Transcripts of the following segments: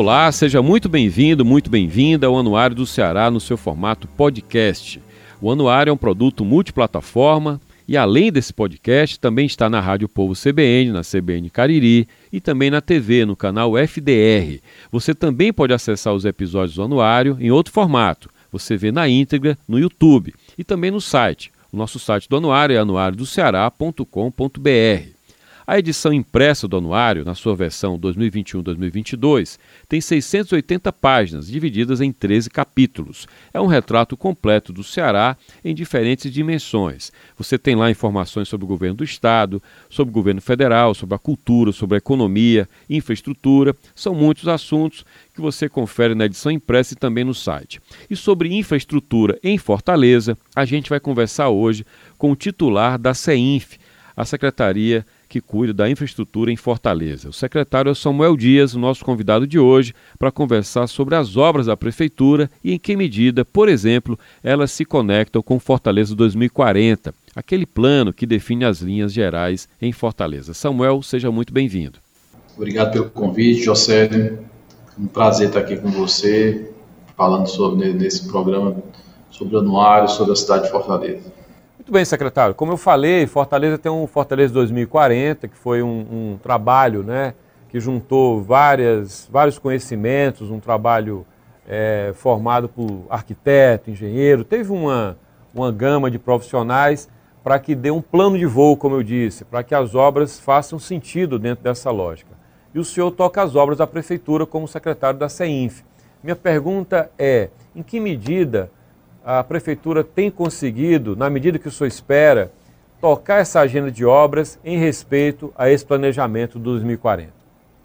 Olá, seja muito bem-vindo, muito bem-vinda ao Anuário do Ceará no seu formato podcast. O Anuário é um produto multiplataforma e, além desse podcast, também está na Rádio Povo CBN, na CBN Cariri e também na TV, no canal FDR. Você também pode acessar os episódios do Anuário em outro formato. Você vê na íntegra no YouTube e também no site. O nosso site do Anuário é anuariodoceará.com.br. A edição impressa do anuário, na sua versão 2021-2022, tem 680 páginas, divididas em 13 capítulos. É um retrato completo do Ceará em diferentes dimensões. Você tem lá informações sobre o governo do Estado, sobre o governo federal, sobre a cultura, sobre a economia, infraestrutura. São muitos assuntos que você confere na edição impressa e também no site. E sobre infraestrutura em Fortaleza, a gente vai conversar hoje com o titular da CEINF, a Secretaria que cuida da infraestrutura em Fortaleza. O secretário é Samuel Dias, o nosso convidado de hoje, para conversar sobre as obras da Prefeitura e em que medida, por exemplo, elas se conectam com Fortaleza 2040, aquele plano que define as linhas gerais em Fortaleza. Samuel, seja muito bem-vindo. Obrigado pelo convite, José. Um prazer estar aqui com você, falando sobre nesse programa sobre o anuário, sobre a cidade de Fortaleza. Muito bem, secretário. Como eu falei, Fortaleza tem um Fortaleza 2040, que foi um, um trabalho né, que juntou várias, vários conhecimentos, um trabalho é, formado por arquiteto, engenheiro, teve uma, uma gama de profissionais para que dê um plano de voo, como eu disse, para que as obras façam sentido dentro dessa lógica. E o senhor toca as obras da Prefeitura como secretário da CEINF. Minha pergunta é, em que medida a prefeitura tem conseguido, na medida que o senhor espera, tocar essa agenda de obras em respeito a esse planejamento do 2040?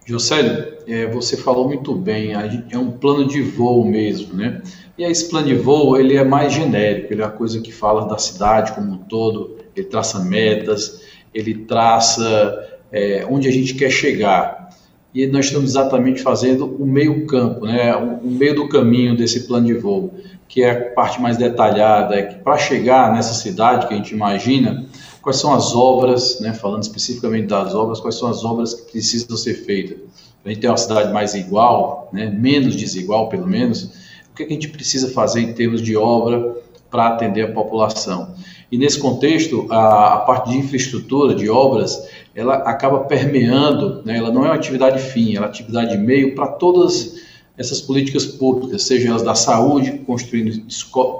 Josélio, é, você falou muito bem, é um plano de voo mesmo, né? E esse plano de voo, ele é mais genérico, ele é a coisa que fala da cidade como um todo, ele traça metas, ele traça é, onde a gente quer chegar. E nós estamos exatamente fazendo o meio campo, né? o meio do caminho desse plano de voo que é a parte mais detalhada, é que para chegar nessa cidade que a gente imagina, quais são as obras, né, falando especificamente das obras, quais são as obras que precisam ser feitas. A gente tem uma cidade mais igual, né, menos desigual pelo menos, o que a gente precisa fazer em termos de obra para atender a população. E nesse contexto, a, a, parte de infraestrutura, de obras, ela acaba permeando, né, ela não é uma atividade fim, ela é uma atividade meio para todas essas políticas públicas, sejam elas da saúde, construindo,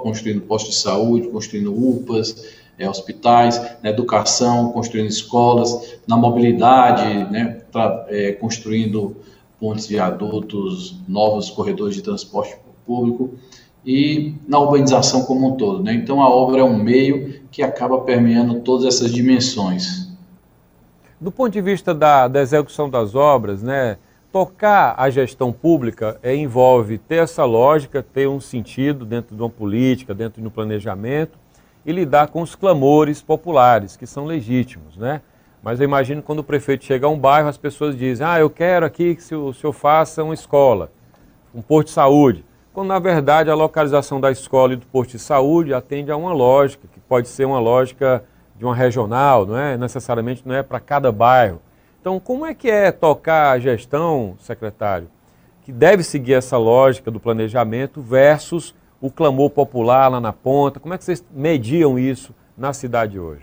construindo postos de saúde, construindo UPAs, é, hospitais, na educação, construindo escolas, na mobilidade, né, pra, é, construindo pontes, viadutos, novos corredores de transporte público e na urbanização como um todo. Né? Então a obra é um meio que acaba permeando todas essas dimensões. Do ponto de vista da, da execução das obras, né, tocar a gestão pública é, envolve ter essa lógica, ter um sentido dentro de uma política, dentro de um planejamento e lidar com os clamores populares, que são legítimos, né? Mas eu imagino quando o prefeito chega a um bairro, as pessoas dizem, ah, eu quero aqui que o senhor faça uma escola, um posto de saúde. Quando, na verdade, a localização da escola e do posto de saúde atende a uma lógica, pode ser uma lógica de uma regional, não é? Necessariamente não é para cada bairro. Então, como é que é tocar a gestão, secretário, que deve seguir essa lógica do planejamento versus o clamor popular lá na ponta? Como é que vocês mediam isso na cidade hoje?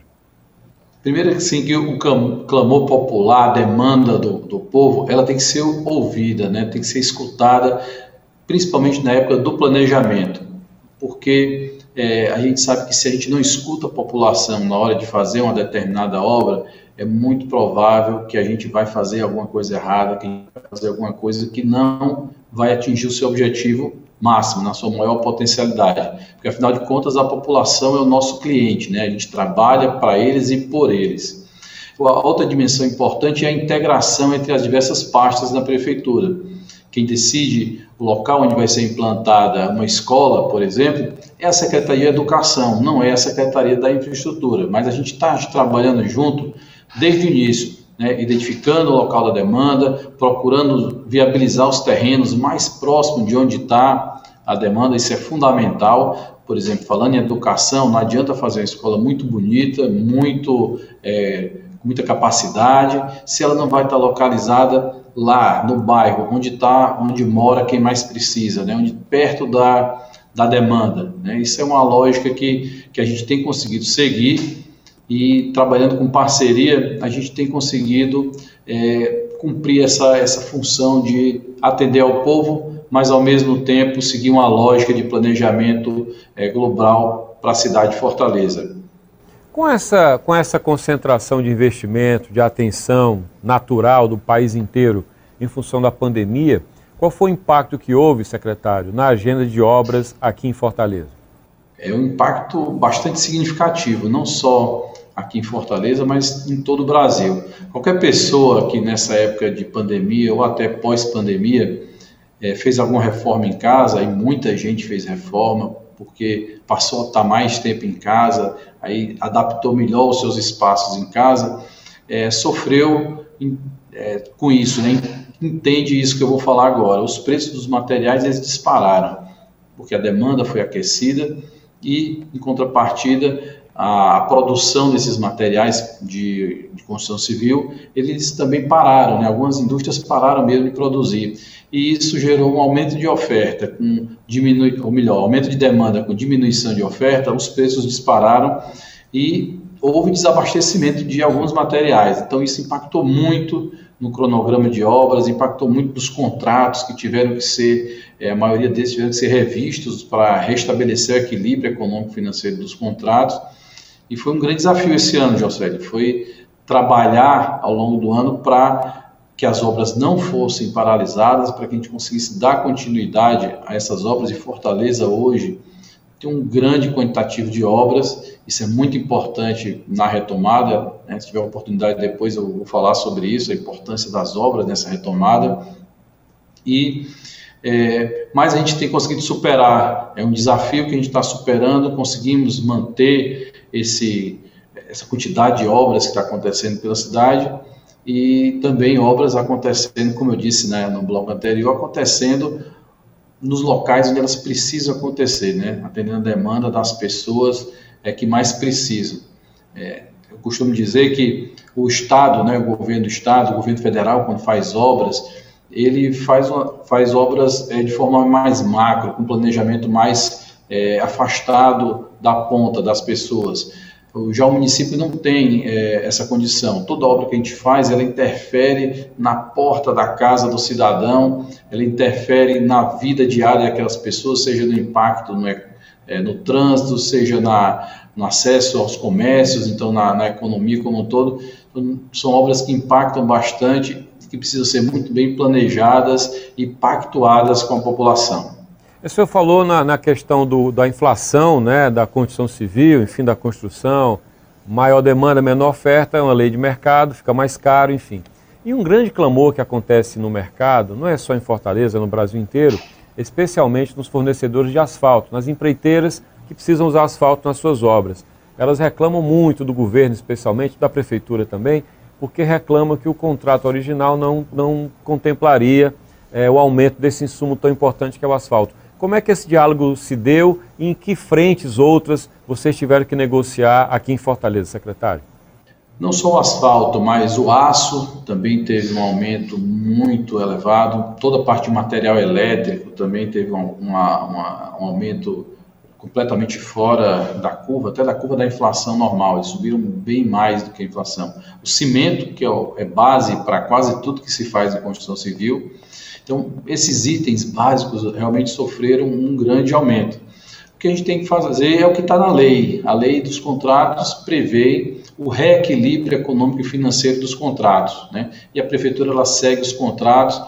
Primeiro, sim, que o clamor popular, a demanda do, do povo, ela tem que ser ouvida, né? tem que ser escutada, principalmente na época do planejamento, porque é, a gente sabe que se a gente não escuta a população na hora de fazer uma determinada obra, é muito provável que a gente vai fazer alguma coisa errada, que a gente vai fazer alguma coisa que não vai atingir o seu objetivo máximo, na sua maior potencialidade. Porque, afinal de contas, a população é o nosso cliente, né? a gente trabalha para eles e por eles. A outra dimensão importante é a integração entre as diversas pastas da prefeitura. Quem decide o local onde vai ser implantada uma escola, por exemplo, é a Secretaria de Educação, não é a Secretaria da Infraestrutura. Mas a gente está trabalhando junto desde o início, né, identificando o local da demanda, procurando viabilizar os terrenos mais próximos de onde está a demanda, isso é fundamental. Por exemplo, falando em educação, não adianta fazer uma escola muito bonita, muito, é, com muita capacidade, se ela não vai estar localizada lá no bairro, onde está, onde mora quem mais precisa, né? onde perto da, da demanda. Né? Isso é uma lógica que, que a gente tem conseguido seguir e trabalhando com parceria, a gente tem conseguido é, cumprir essa, essa função de atender ao povo, mas ao mesmo tempo seguir uma lógica de planejamento é, global para a cidade de Fortaleza. Com essa, com essa concentração de investimento, de atenção natural do país inteiro em função da pandemia, qual foi o impacto que houve, secretário, na agenda de obras aqui em Fortaleza? É um impacto bastante significativo, não só aqui em Fortaleza, mas em todo o Brasil. Qualquer pessoa que nessa época de pandemia ou até pós-pandemia é, fez alguma reforma em casa, e muita gente fez reforma, porque passou a estar mais tempo em casa, aí adaptou melhor os seus espaços em casa, é, sofreu é, com isso, né? Entende isso que eu vou falar agora. Os preços dos materiais eles dispararam, porque a demanda foi aquecida e, em contrapartida, a, produção desses materiais de, de, construção civil, eles também pararam, né? algumas indústrias pararam mesmo de produzir. E isso gerou um aumento de oferta, com diminui, ou melhor, aumento de demanda com diminuição de oferta, os preços dispararam e houve desabastecimento de alguns materiais. Então, isso impactou muito no cronograma de obras, impactou muito nos contratos que tiveram que ser, é, a maioria desses tiveram que ser revistos para restabelecer o equilíbrio econômico-financeiro dos contratos. E foi um grande desafio esse ano, José. Foi trabalhar ao longo do ano para que as obras não fossem paralisadas, para que a gente conseguisse dar continuidade a essas obras. E Fortaleza hoje tem um grande quantitativo de obras, isso é muito importante na retomada. Né? Se tiver oportunidade depois eu vou falar sobre isso, a importância das obras nessa retomada. E é, mas a gente tem conseguido superar, é um desafio que a gente está superando, conseguimos manter esse, essa quantidade de obras que está acontecendo pela cidade e também obras acontecendo, como eu disse né, no bloco anterior, acontecendo nos locais onde elas precisam acontecer, né, atendendo a demanda das pessoas é, que mais precisam. É, eu costumo dizer que o Estado, né, o governo do Estado, o governo federal, quando faz obras, ele faz, uma, faz obras é, de forma mais macro, com planejamento mais é, afastado da ponta das pessoas. Já o município não tem é, essa condição. Toda obra que a gente faz, ela interfere na porta da casa do cidadão, ela interfere na vida diária daquelas pessoas, seja no impacto no, é, no trânsito, seja na, no acesso aos comércios, então na, na economia como um todo. Então, são obras que impactam bastante que precisam ser muito bem planejadas e pactuadas com a população. O senhor falou na, na questão do, da inflação, né, da construção civil, enfim, da construção, maior demanda, menor oferta, é uma lei de mercado, fica mais caro, enfim. E um grande clamor que acontece no mercado, não é só em Fortaleza, no Brasil inteiro, especialmente nos fornecedores de asfalto, nas empreiteiras que precisam usar asfalto nas suas obras. Elas reclamam muito do governo, especialmente da prefeitura também, porque reclama que o contrato original não, não contemplaria é, o aumento desse insumo tão importante que é o asfalto. Como é que esse diálogo se deu e em que frentes outras vocês tiveram que negociar aqui em Fortaleza, secretário? Não só o asfalto, mas o aço também teve um aumento muito elevado. Toda a parte de material elétrico também teve uma, uma, um aumento completamente fora da curva, até da curva da inflação normal, eles subiram bem mais do que a inflação. O cimento, que é, é base para quase tudo que se faz em construção civil, então esses itens básicos realmente sofreram um grande aumento. O que a gente tem que fazer é o que está na lei. A lei dos contratos prevê o reequilíbrio econômico e financeiro dos contratos, né? E a prefeitura ela segue os contratos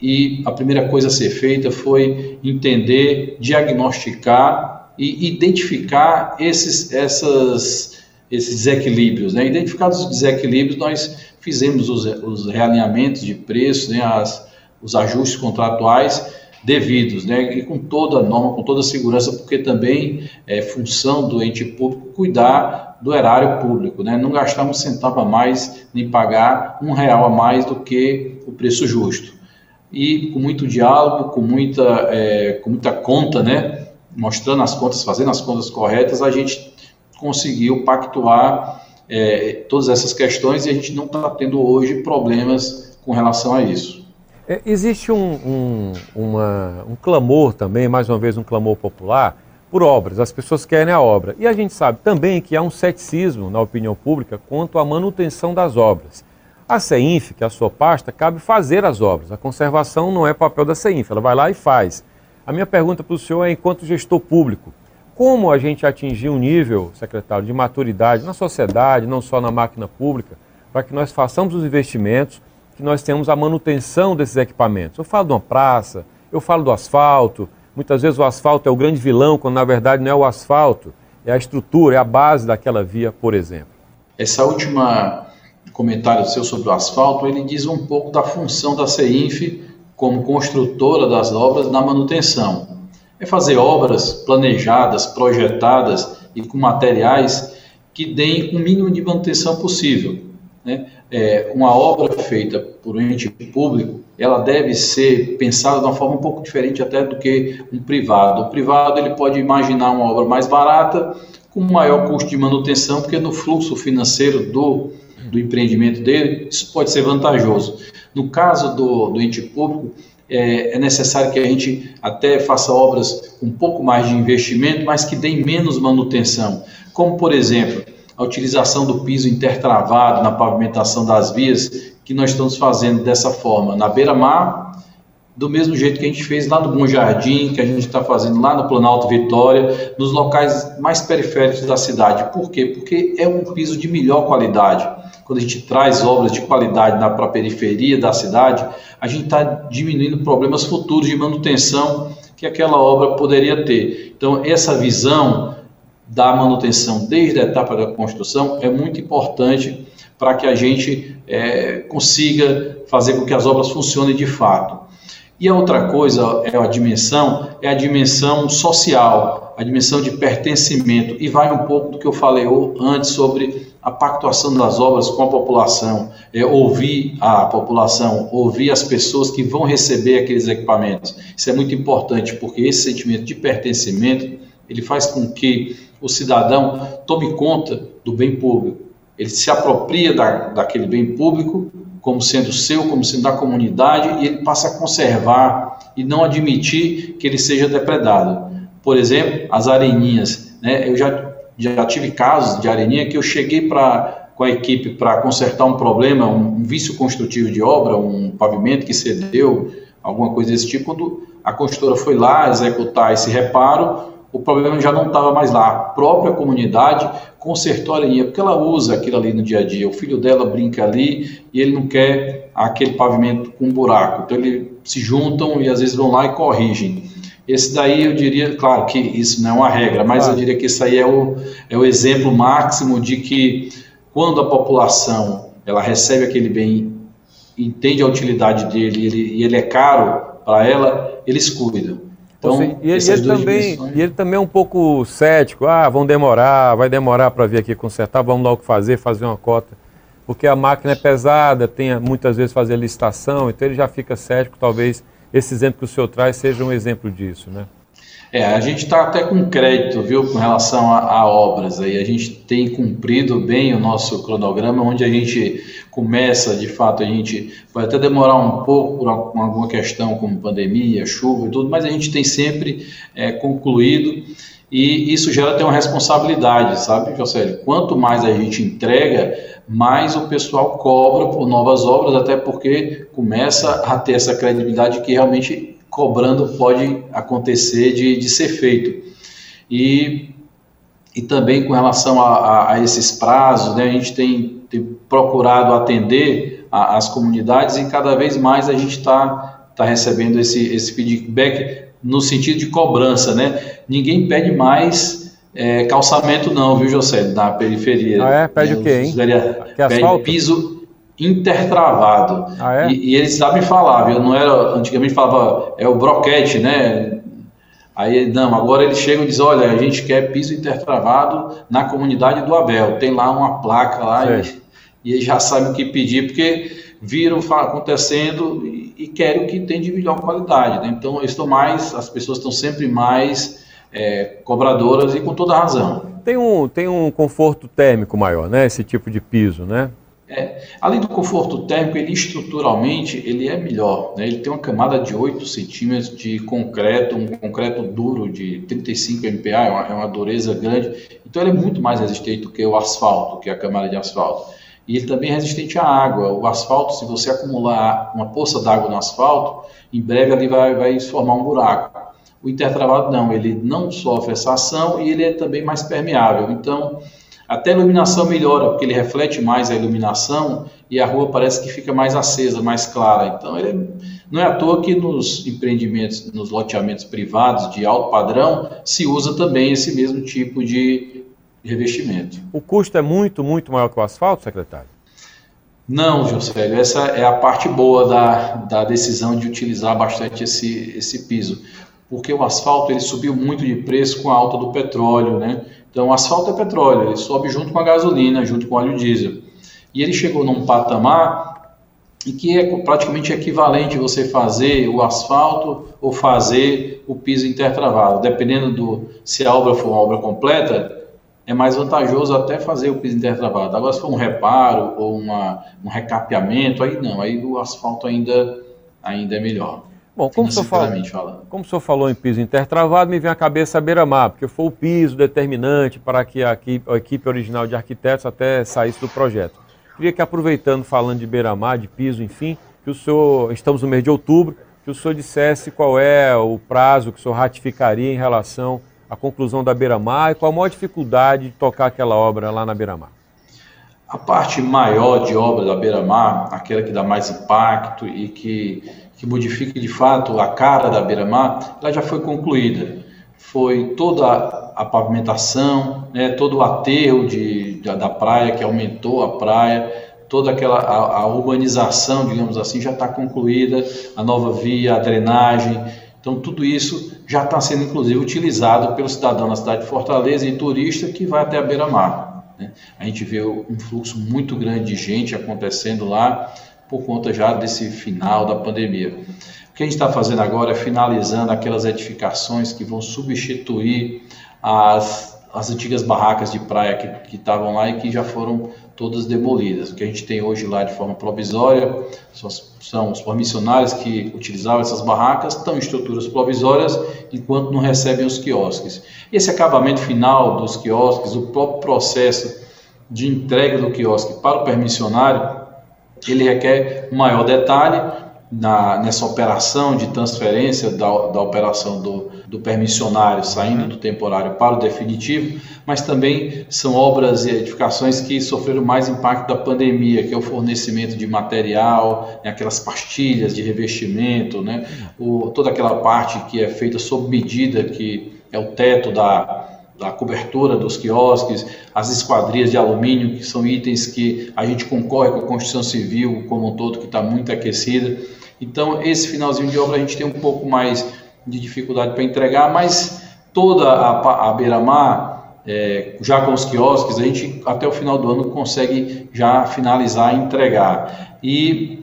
e a primeira coisa a ser feita foi entender, diagnosticar e identificar esses, essas, esses desequilíbrios. Né? Identificados os desequilíbrios, nós fizemos os, os realinhamentos de preços, né? As, os ajustes contratuais devidos, né? e com toda a norma, com toda a segurança, porque também é função do ente público cuidar do erário público, né? não gastar um centavo a mais, nem pagar um real a mais do que o preço justo. E com muito diálogo, com muita, é, com muita conta, né? Mostrando as contas, fazendo as contas corretas, a gente conseguiu pactuar é, todas essas questões e a gente não está tendo hoje problemas com relação a isso. É, existe um, um, uma, um clamor também, mais uma vez um clamor popular, por obras. As pessoas querem a obra. E a gente sabe também que há um ceticismo na opinião pública quanto à manutenção das obras. A CEINF, que é a sua pasta, cabe fazer as obras. A conservação não é papel da CEINF, ela vai lá e faz. A minha pergunta para o senhor é, enquanto gestor público, como a gente atingir um nível, secretário, de maturidade na sociedade, não só na máquina pública, para que nós façamos os investimentos, que nós tenhamos a manutenção desses equipamentos? Eu falo de uma praça, eu falo do asfalto, muitas vezes o asfalto é o grande vilão, quando na verdade não é o asfalto, é a estrutura, é a base daquela via, por exemplo. Essa última comentário seu sobre o asfalto, ele diz um pouco da função da CEINF como construtora das obras na manutenção é fazer obras planejadas, projetadas e com materiais que deem o mínimo de manutenção possível. Né? É, uma obra feita por um ente público, ela deve ser pensada de uma forma um pouco diferente até do que um privado. O privado ele pode imaginar uma obra mais barata, com maior custo de manutenção, porque no fluxo financeiro do, do empreendimento dele, isso pode ser vantajoso. No caso do, do ente público, é, é, necessário que a gente até faça obras com um pouco mais de investimento, mas que deem menos manutenção, como por exemplo a utilização do piso intertravado na pavimentação das vias, que nós estamos fazendo dessa forma na beira-mar, do mesmo jeito que a gente fez lá no Bom Jardim, que a gente está fazendo lá no Planalto Vitória, nos locais mais periféricos da cidade. Por quê? Porque é um piso de melhor qualidade quando a gente traz obras de qualidade para a periferia da cidade, a gente está diminuindo problemas futuros de manutenção que aquela obra poderia ter. Então, essa visão da manutenção desde a etapa da construção é muito importante para que a gente é, consiga fazer com que as obras funcionem de fato. E a outra coisa é a dimensão, é a dimensão social, a dimensão de pertencimento, e vai um pouco do que eu falei antes sobre a pactuação das obras com a população, é, ouvir a população, ouvir as pessoas que vão receber aqueles equipamentos. Isso é muito importante, porque esse sentimento de pertencimento, ele faz com que o cidadão tome conta do bem público. Ele se apropria da, daquele bem público como sendo seu, como sendo da comunidade, e ele passa a conservar e não admitir que ele seja depredado. Por exemplo, as areninhas. Né? Eu já já tive casos de areninha que eu cheguei para com a equipe para consertar um problema, um, um vício construtivo de obra, um pavimento que cedeu, alguma coisa desse tipo. Quando a construtora foi lá executar esse reparo, o problema já não estava mais lá. A própria comunidade consertou a areninha, porque ela usa aquilo ali no dia a dia. O filho dela brinca ali e ele não quer aquele pavimento com buraco. Então, eles se juntam e às vezes vão lá e corrigem. Esse daí eu diria, claro que isso não é uma regra, mas claro. eu diria que isso aí é o, é o exemplo máximo de que quando a população ela recebe aquele bem, entende a utilidade dele ele, e ele é caro para ela, eles cuidam. Então, seja, e, ele, ele também, e ele também é um pouco cético, ah, vão demorar, vai demorar para vir aqui consertar, vamos lá o que fazer, fazer uma cota. Porque a máquina é pesada, tem muitas vezes fazer licitação, então ele já fica cético, talvez esse exemplo que o senhor traz seja um exemplo disso, né? É, a gente está até com crédito, viu, com relação a, a, obras aí. A gente tem cumprido bem o nosso cronograma, onde a gente começa, de fato, a gente vai até demorar um pouco por alguma questão como pandemia, chuva e tudo, mas a gente tem sempre é, concluído e isso gera até uma responsabilidade, sabe, José? Quanto mais a gente entrega, mais o pessoal cobra por novas obras, até porque começa a ter essa credibilidade que realmente cobrando pode acontecer de, de ser feito. E, e também com relação a, a, a esses prazos, né, a gente tem, tem procurado atender a, as comunidades e cada vez mais a gente está tá recebendo esse, esse feedback no sentido de cobrança, né? Ninguém pede mais é, calçamento não, viu, José? Na periferia. Ah, é? Pede o quê, hein? Que pede piso intertravado. Ah, é? E, e, eles sabem falar, viu? Não era, antigamente falava, é o broquete, né? Aí, não, agora eles chegam e dizem, olha, a gente quer piso intertravado na comunidade do Abel. Tem lá uma placa lá e, e, eles já sabem o que pedir, porque viram acontecendo e, e querem o que tem de melhor qualidade. Né? Então, estão mais, as pessoas estão sempre mais é, cobradoras e com toda razão. Tem um, tem um conforto térmico maior, né? Esse tipo de piso, né? É, além do conforto térmico, ele estruturalmente ele é melhor. Né? Ele tem uma camada de 8 centímetros de concreto, um concreto duro de 35 MPa, é uma, é uma dureza grande. Então ele é muito mais resistente do que o asfalto, que é a camada de asfalto. E ele também é resistente à água. O asfalto, se você acumular uma poça d'água no asfalto, em breve ali vai, vai formar um buraco. O intertravado não, ele não sofre essa ação e ele é também mais permeável. Então, até a iluminação melhora, porque ele reflete mais a iluminação e a rua parece que fica mais acesa, mais clara. Então, ele não é à toa que nos empreendimentos, nos loteamentos privados de alto padrão, se usa também esse mesmo tipo de revestimento. O custo é muito, muito maior que o asfalto, secretário? Não, Juscelio, essa é a parte boa da, da decisão de utilizar bastante esse, esse piso, porque o asfalto ele subiu muito de preço com a alta do petróleo, né? Então, asfalto é petróleo, ele sobe junto com a gasolina, junto com o óleo diesel. E ele chegou num patamar em que é praticamente equivalente você fazer o asfalto ou fazer o piso intertravado. Dependendo do se a obra for uma obra completa, é mais vantajoso até fazer o piso intertravado. Agora, se for um reparo ou uma, um recapeamento, aí não, aí o asfalto ainda, ainda é melhor. Bom, como o, senhor falou, como o senhor falou em piso intertravado, me vem à cabeça a beira-mar, porque foi o piso determinante para que a equipe, a equipe original de arquitetos até saísse do projeto. Queria que, aproveitando, falando de beira-mar, de piso, enfim, que o senhor, estamos no mês de outubro, que o senhor dissesse qual é o prazo que o senhor ratificaria em relação à conclusão da beira-mar e qual a maior dificuldade de tocar aquela obra lá na beira-mar. A parte maior de obra da beira-mar, aquela que dá mais impacto e que que modifique de fato a cara da beira-mar, ela já foi concluída. Foi toda a pavimentação, né, todo o aterro de, da, da praia, que aumentou a praia, toda aquela a, a urbanização, digamos assim, já está concluída, a nova via, a drenagem. Então, tudo isso já está sendo, inclusive, utilizado pelo cidadão na cidade de Fortaleza e turista que vai até a beira-mar. Né? A gente vê um fluxo muito grande de gente acontecendo lá, por conta já desse final da pandemia. O que a gente está fazendo agora é finalizando aquelas edificações que vão substituir as, as antigas barracas de praia que estavam lá e que já foram todas demolidas. O que a gente tem hoje lá de forma provisória são, são os missionários que utilizavam essas barracas, estão em estruturas provisórias enquanto não recebem os quiosques. Esse acabamento final dos quiosques, o próprio processo de entrega do quiosque para o permissionário, ele requer maior detalhe na, nessa operação de transferência da, da operação do, do permissionário saindo do temporário para o definitivo, mas também são obras e edificações que sofreram mais impacto da pandemia, que é o fornecimento de material, né, aquelas pastilhas de revestimento, né, o, toda aquela parte que é feita sob medida, que é o teto da, da cobertura dos quiosques, as esquadrias de alumínio, que são itens que a gente concorre com a construção civil como um todo, que está muito aquecida. Então, esse finalzinho de obra a gente tem um pouco mais de dificuldade para entregar, mas toda a, a beira-mar, é, já com os quiosques, a gente até o final do ano consegue já finalizar e entregar. E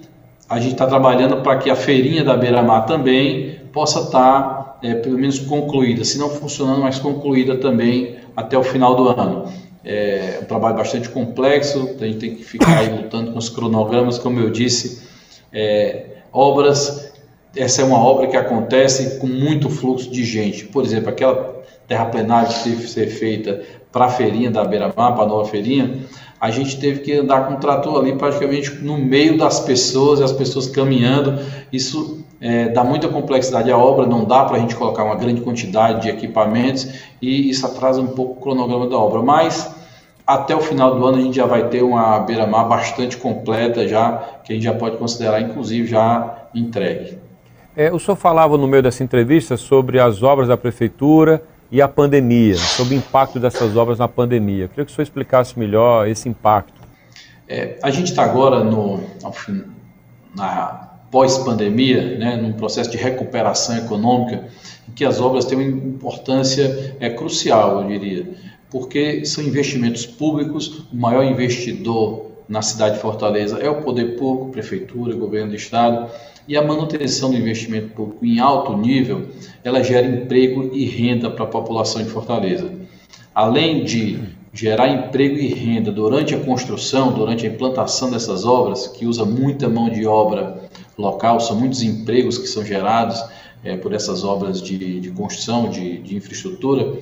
a gente está trabalhando para que a feirinha da beira-mar também possa estar tá é, pelo menos concluída, se não funcionando, mas concluída também até o final do ano. É um trabalho bastante complexo, a gente tem que ficar aí lutando com os cronogramas, como eu disse, é, obras, essa é uma obra que acontece com muito fluxo de gente, por exemplo, aquela terraplenagem que teve que ser feita para a feirinha da Beira-Mar, para a nova feirinha, a gente teve que andar com o trator ali praticamente no meio das pessoas, e as pessoas caminhando. Isso é, dá muita complexidade à obra, não dá para a gente colocar uma grande quantidade de equipamentos e isso atrasa um pouco o cronograma da obra. Mas até o final do ano a gente já vai ter uma beira-mar bastante completa já, que a gente já pode considerar inclusive já entregue. É, o senhor falava no meio dessa entrevista sobre as obras da prefeitura e a pandemia, sobre o impacto dessas obras na pandemia. Eu queria que o senhor explicasse melhor esse impacto. É, a gente está agora no, na pós-pandemia, né, num processo de recuperação econômica, em que as obras têm uma importância é, crucial, eu diria, porque são investimentos públicos, o maior investidor na cidade de Fortaleza é o poder público, prefeitura, governo do estado, e a manutenção do investimento público em alto nível, ela gera emprego e renda para a população de Fortaleza. Além de gerar emprego e renda durante a construção, durante a implantação dessas obras, que usa muita mão de obra local, são muitos empregos que são gerados é, por essas obras de, de construção, de, de, infraestrutura,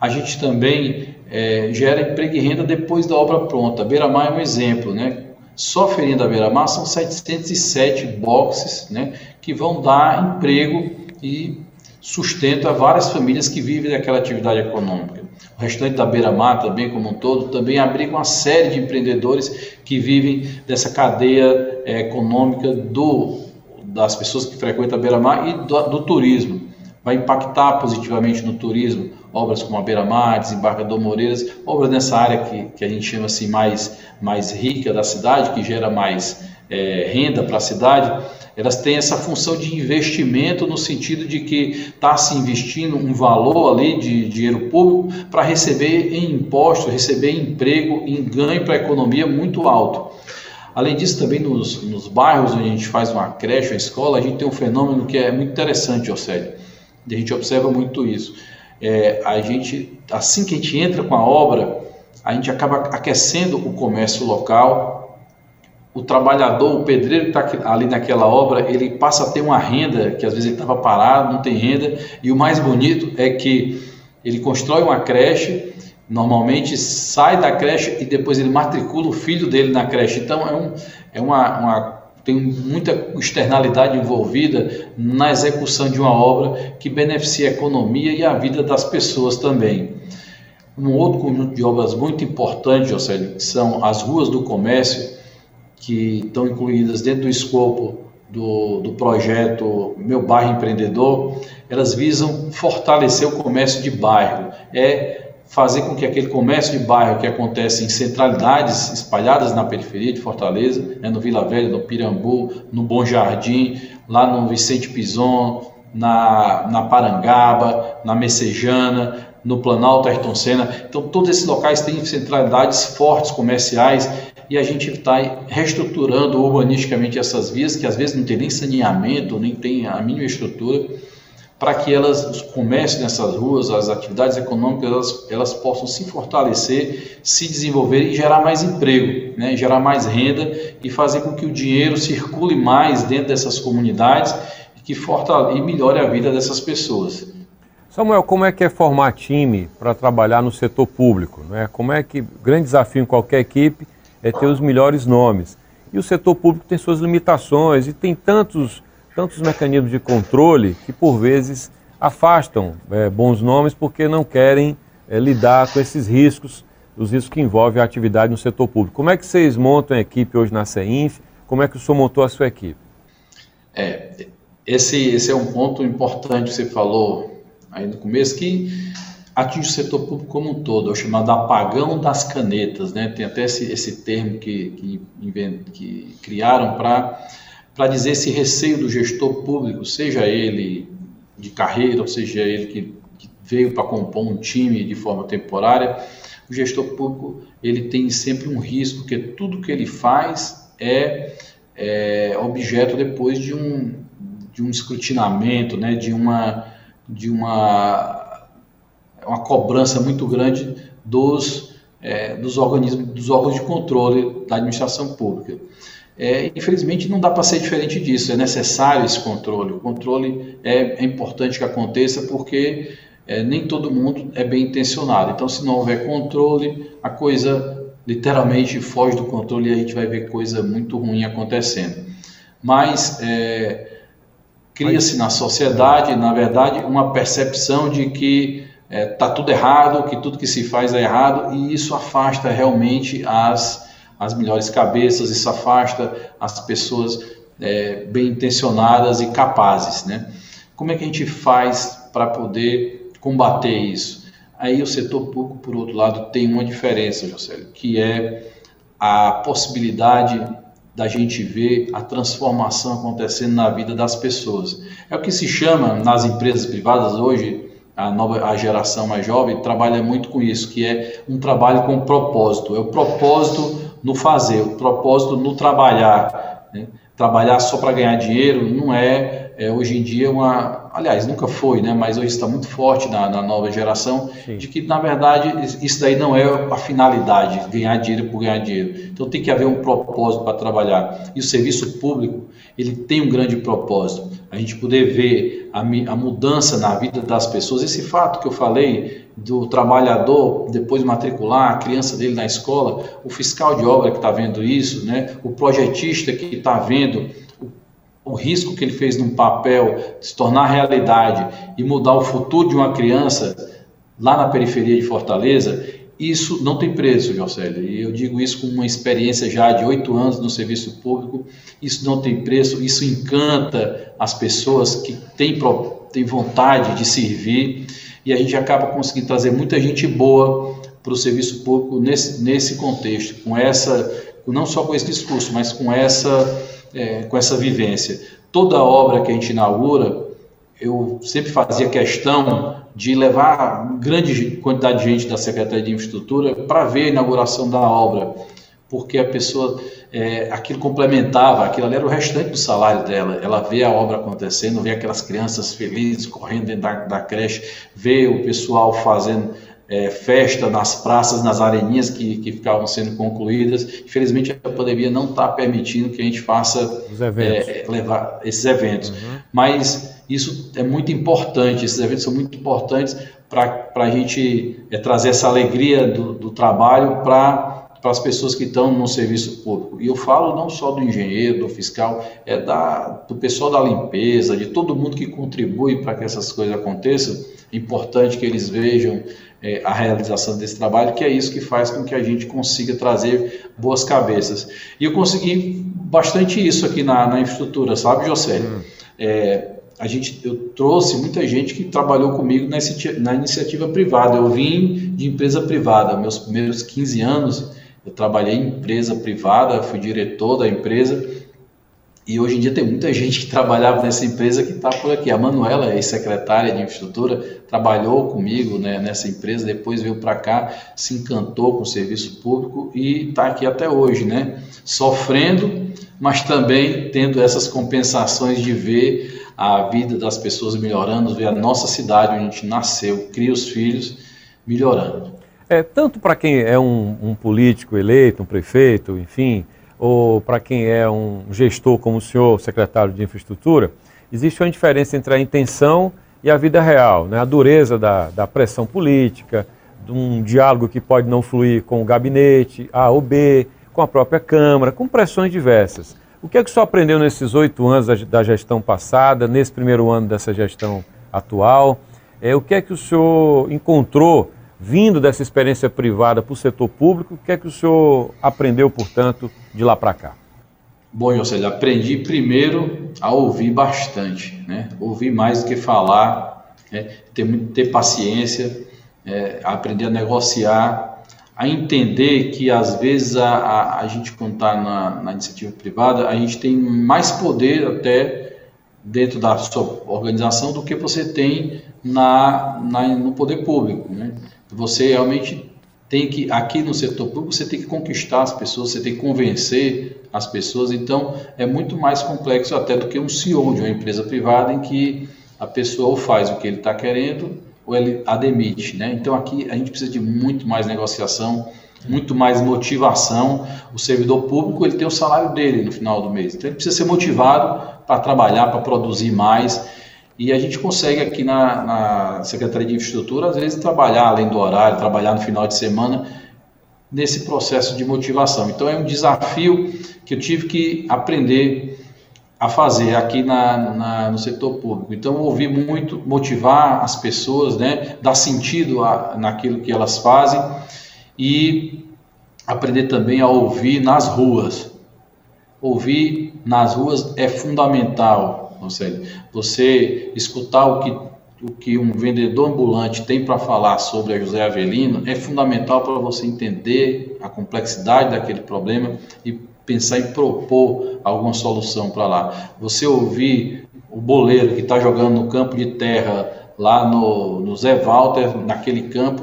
a gente também é, gera emprego e renda depois da obra pronta. Beira-Mar é um exemplo, né? Só feirinha da Beira-Mar são 707 boxes, né? Que vão dar emprego e sustento a várias famílias que vivem daquela atividade econômica. O restante da beira-mar também, como um todo, também abriga uma série de empreendedores que vivem dessa cadeia é, econômica do, das pessoas que frequentam a beira-mar e do, do, turismo. Vai impactar positivamente no turismo, obras como a beira-mar, desembarcador Moreiras, obras nessa área que, que a gente chama assim mais, mais rica da cidade, que gera mais é, renda para a cidade elas têm essa função de investimento no sentido de que está se investindo um valor ali de dinheiro público para receber em impostos, receber emprego, em ganho para a economia muito alto. Além disso, também nos, nos bairros onde a gente faz uma creche, uma escola, a gente tem um fenômeno que é muito interessante, Océlio. A gente observa muito isso. É, a gente, assim que a gente entra com a obra, a gente acaba aquecendo o comércio local, o trabalhador, o pedreiro que está ali naquela obra, ele passa a ter uma renda, que às vezes ele estava parado, não tem renda, e o mais bonito é que ele constrói uma creche, normalmente sai da creche e depois ele matricula o filho dele na creche. Então é, um, é uma, uma tem muita externalidade envolvida na execução de uma obra que beneficia a economia e a vida das pessoas também. Um outro conjunto de obras muito importante, José, são as ruas do comércio, que estão incluídas dentro do escopo do, do projeto Meu Bairro Empreendedor, elas visam fortalecer o comércio de bairro, é fazer com que aquele comércio de bairro que acontece em centralidades espalhadas na periferia de Fortaleza, né, no Vila Velha, no Pirambu, no Bom Jardim, lá no Vicente Pison, na, na Parangaba, na Messejana, no Planalto Ayrton Senna. Então, todos esses locais têm centralidades fortes comerciais e a gente está reestruturando urbanisticamente essas vias, que às vezes não tem nem saneamento, nem tem a mínima estrutura, para que elas, os comércios nessas ruas, as atividades econômicas, elas, elas possam se fortalecer, se desenvolver e gerar mais emprego, né? gerar mais renda e fazer com que o dinheiro circule mais dentro dessas comunidades e que fortale, e melhore a vida dessas pessoas. Samuel, como é que é formar time para trabalhar no setor público? Né? Como é que, grande desafio em qualquer equipe, é ter os melhores nomes. E o setor público tem suas limitações e tem tantos, tantos mecanismos de controle que, por vezes, afastam é, bons nomes porque não querem é, lidar com esses riscos, os riscos que envolvem a atividade no setor público. Como é que vocês montam a equipe hoje na CEINF? Como é que o senhor montou a sua equipe? É, esse, esse é um ponto importante que você falou aí no começo, que atinge o setor público como um todo, é o chamado apagão das canetas, né? Tem até esse, esse termo que, que, invent, que criaram para dizer esse receio do gestor público, seja ele de carreira, ou seja ele que, que veio para compor um time de forma temporária, o gestor público ele tem sempre um risco, porque tudo que ele faz é, é objeto depois de um, de um escrutinamento, né? de uma, de uma uma cobrança muito grande dos, é, dos organismos, dos órgãos de controle da administração pública. É, infelizmente não dá para ser diferente disso, é necessário esse controle. O controle é, é importante que aconteça porque é, nem todo mundo é bem intencionado. Então, se não houver controle, a coisa literalmente foge do controle e a gente vai ver coisa muito ruim acontecendo. Mas é, cria-se na sociedade, na verdade, uma percepção de que está é, tudo errado, que tudo que se faz é errado, e isso afasta realmente as, as melhores cabeças, isso afasta as pessoas é, bem intencionadas e capazes. Né? Como é que a gente faz para poder combater isso? Aí o setor público, por outro lado, tem uma diferença, José, que é a possibilidade da gente ver a transformação acontecendo na vida das pessoas. É o que se chama nas empresas privadas hoje a nova a geração mais jovem trabalha muito com isso, que é um trabalho com propósito. É o propósito no fazer, o propósito no trabalhar. Né? Trabalhar só para ganhar dinheiro não é, é, hoje em dia uma aliás, nunca foi, né, mas hoje está muito forte na, na nova geração, Sim. de que, na verdade, isso daí não é a finalidade, ganhar dinheiro por ganhar dinheiro. Então tem que haver um propósito para trabalhar. E o serviço público, ele tem um grande propósito. A gente poder ver a, a mudança na vida das pessoas, esse fato que eu falei do trabalhador depois matricular a criança dele na escola, o fiscal de obra que está vendo isso, né, o projetista que está vendo o risco que ele fez num papel se tornar realidade e mudar o futuro de uma criança lá na periferia de Fortaleza, isso não tem preço, Jocélio. E eu digo isso com uma experiência já de oito anos no serviço público. Isso não tem preço, isso encanta as pessoas que têm, têm vontade de servir e a gente acaba conseguindo trazer muita gente boa para o serviço público nesse, nesse contexto, com essa, não só com esse discurso, mas com essa é, com essa vivência. Toda obra que a gente inaugura, eu sempre fazia questão de levar grande quantidade de gente da Secretaria de Infraestrutura para ver a inauguração da obra, porque a pessoa, é, aquilo complementava, aquilo ali era o restante do salário dela. Ela vê a obra acontecendo, vê aquelas crianças felizes correndo dentro da, da creche, vê o pessoal fazendo é, festa nas praças, nas areninhas que, que ficavam sendo concluídas. Infelizmente, a pandemia não está permitindo que a gente faça é, levar esses eventos. Uhum. Mas isso é muito importante, esses eventos são muito importantes para a gente é, trazer essa alegria do, do trabalho para para as pessoas que estão no serviço público. E eu falo não só do engenheiro, do fiscal, é da, do pessoal da limpeza, de todo mundo que contribui para que essas coisas aconteçam. É importante que eles vejam é, a realização desse trabalho, que é isso que faz com que a gente consiga trazer boas cabeças. E eu consegui bastante isso aqui na, na infraestrutura, sabe, José? Hum. É, a gente, eu trouxe muita gente que trabalhou comigo na, na iniciativa privada. Eu vim de empresa privada, meus primeiros 15 anos eu trabalhei em empresa privada, fui diretor da empresa e hoje em dia tem muita gente que trabalhava nessa empresa que está por aqui. A Manuela, ex-secretária de infraestrutura, trabalhou comigo né, nessa empresa, depois veio para cá, se encantou com o serviço público e está aqui até hoje, né? Sofrendo, mas também tendo essas compensações de ver a vida das pessoas melhorando, ver a nossa cidade onde a gente nasceu, cria os filhos melhorando. É, tanto para quem é um, um político eleito, um prefeito, enfim, ou para quem é um gestor como o senhor, secretário de infraestrutura, existe uma diferença entre a intenção e a vida real, né? a dureza da, da pressão política, de um diálogo que pode não fluir com o gabinete, A ou B, com a própria Câmara, com pressões diversas. O que é que o senhor aprendeu nesses oito anos da, gestão passada, nesse primeiro ano dessa gestão atual? É, o que é que o senhor encontrou vindo dessa experiência privada para o setor público? O que é que o senhor aprendeu, portanto, de lá para cá? Bom, seja, aprendi primeiro a ouvir bastante, né? Ouvir mais do que falar, né? ter, ter paciência, é, aprender a negociar, a entender que às vezes a, a, a gente quando está na, na, iniciativa privada, a gente tem mais poder até dentro da sua organização do que você tem na, na no poder público, né? Você realmente tem que, aqui no setor público, você tem que conquistar as pessoas, você tem que convencer as pessoas. Então, é muito mais complexo até do que um CEO de uma empresa privada em que a pessoa ou faz o que ele está querendo ou ele a demite. Né? Então, aqui a gente precisa de muito mais negociação, muito mais motivação. O servidor público ele tem o salário dele no final do mês. Então, ele precisa ser motivado para trabalhar, para produzir mais. E a gente consegue aqui na, na, Secretaria de Infraestrutura, às vezes, trabalhar além do horário, trabalhar no final de semana, nesse processo de motivação. Então, é um desafio que eu tive que aprender a fazer aqui na, na, no setor público. Então, ouvir muito, motivar as pessoas, né, dar sentido a, naquilo que elas fazem e aprender também a ouvir nas ruas. Ouvir nas ruas é fundamental Conselho. Você escutar o que, o que um vendedor ambulante tem para falar sobre a José Avelino é fundamental para você entender a complexidade daquele problema e pensar em propor alguma solução para lá. Você ouvir o boleiro que está jogando no campo de terra lá no, no Zé Walter, naquele campo,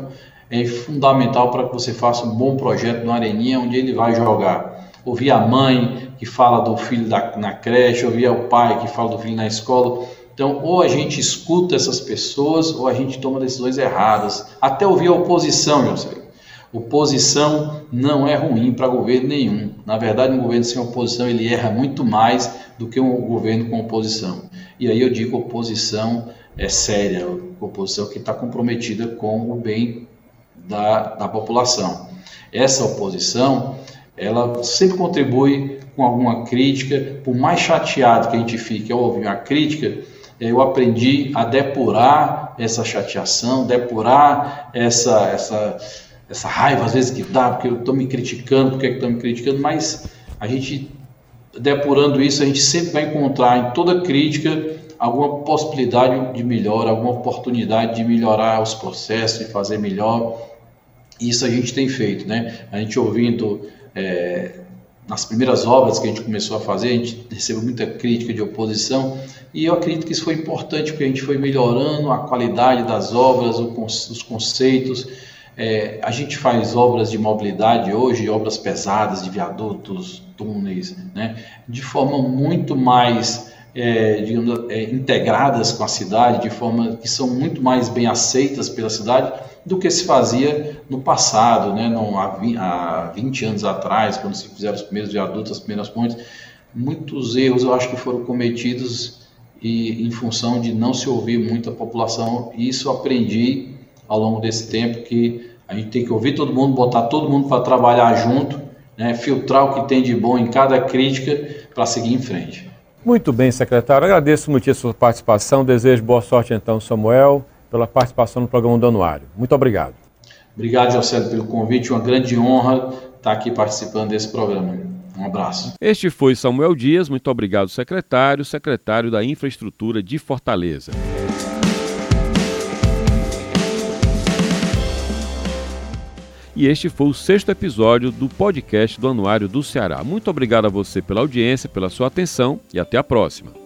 é fundamental para que você faça um bom projeto na areninha onde ele vai jogar. Ouvir a mãe que fala do filho da, na creche, ouvir o pai que fala do filho na escola, Então, ou a gente escuta essas pessoas, ou a gente toma decisões erradas. Até ouvir a oposição, José. Oposição não é ruim para governo nenhum. Na verdade, um governo sem oposição ele erra muito mais do que um governo com oposição. E aí eu digo oposição é séria, oposição que está comprometida com o bem da, da população. Essa oposição, ela sempre contribui com alguma crítica, por mais chateado que a gente fique ao ouvir uma crítica, eu aprendi a depurar essa chateação, depurar essa, essa, essa raiva às vezes que dá, porque eu estou me criticando, porque estão me criticando, mas a gente depurando isso, a gente sempre vai encontrar em toda crítica alguma possibilidade de melhora, alguma oportunidade de melhorar os processos, de fazer melhor. Isso a gente tem feito, né? A gente ouvindo é, nas primeiras obras que a gente começou a fazer, a gente recebeu muita crítica de oposição e eu acredito que isso foi importante porque a gente foi melhorando a qualidade das obras, os conceitos. É, a gente faz obras de mobilidade hoje, obras pesadas de viadutos, túneis, né, de forma muito mais é, digamos, é, integradas com a cidade, de forma que são muito mais bem aceitas pela cidade do que se fazia no passado, né, no, há, 20, há 20 anos atrás, quando se fizeram os primeiros viadutos, as primeiras pontes. Muitos erros eu acho que foram cometidos e em função de não se ouvir muito a população. E isso aprendi ao longo desse tempo que a gente tem que ouvir todo mundo, botar todo mundo para trabalhar junto, né, filtrar o que tem de bom em cada crítica para seguir em frente. Muito bem, secretário. Agradeço muito a sua participação. Desejo boa sorte, então, Samuel, pela participação no programa do Anuário. Muito obrigado. Obrigado, José, pelo convite. Uma grande honra estar aqui participando desse programa. Um abraço. Este foi Samuel Dias. Muito obrigado, secretário, secretário da Infraestrutura de Fortaleza. E este foi o sexto episódio do podcast do Anuário do Ceará. Muito obrigado a você pela audiência, pela sua atenção e até a próxima.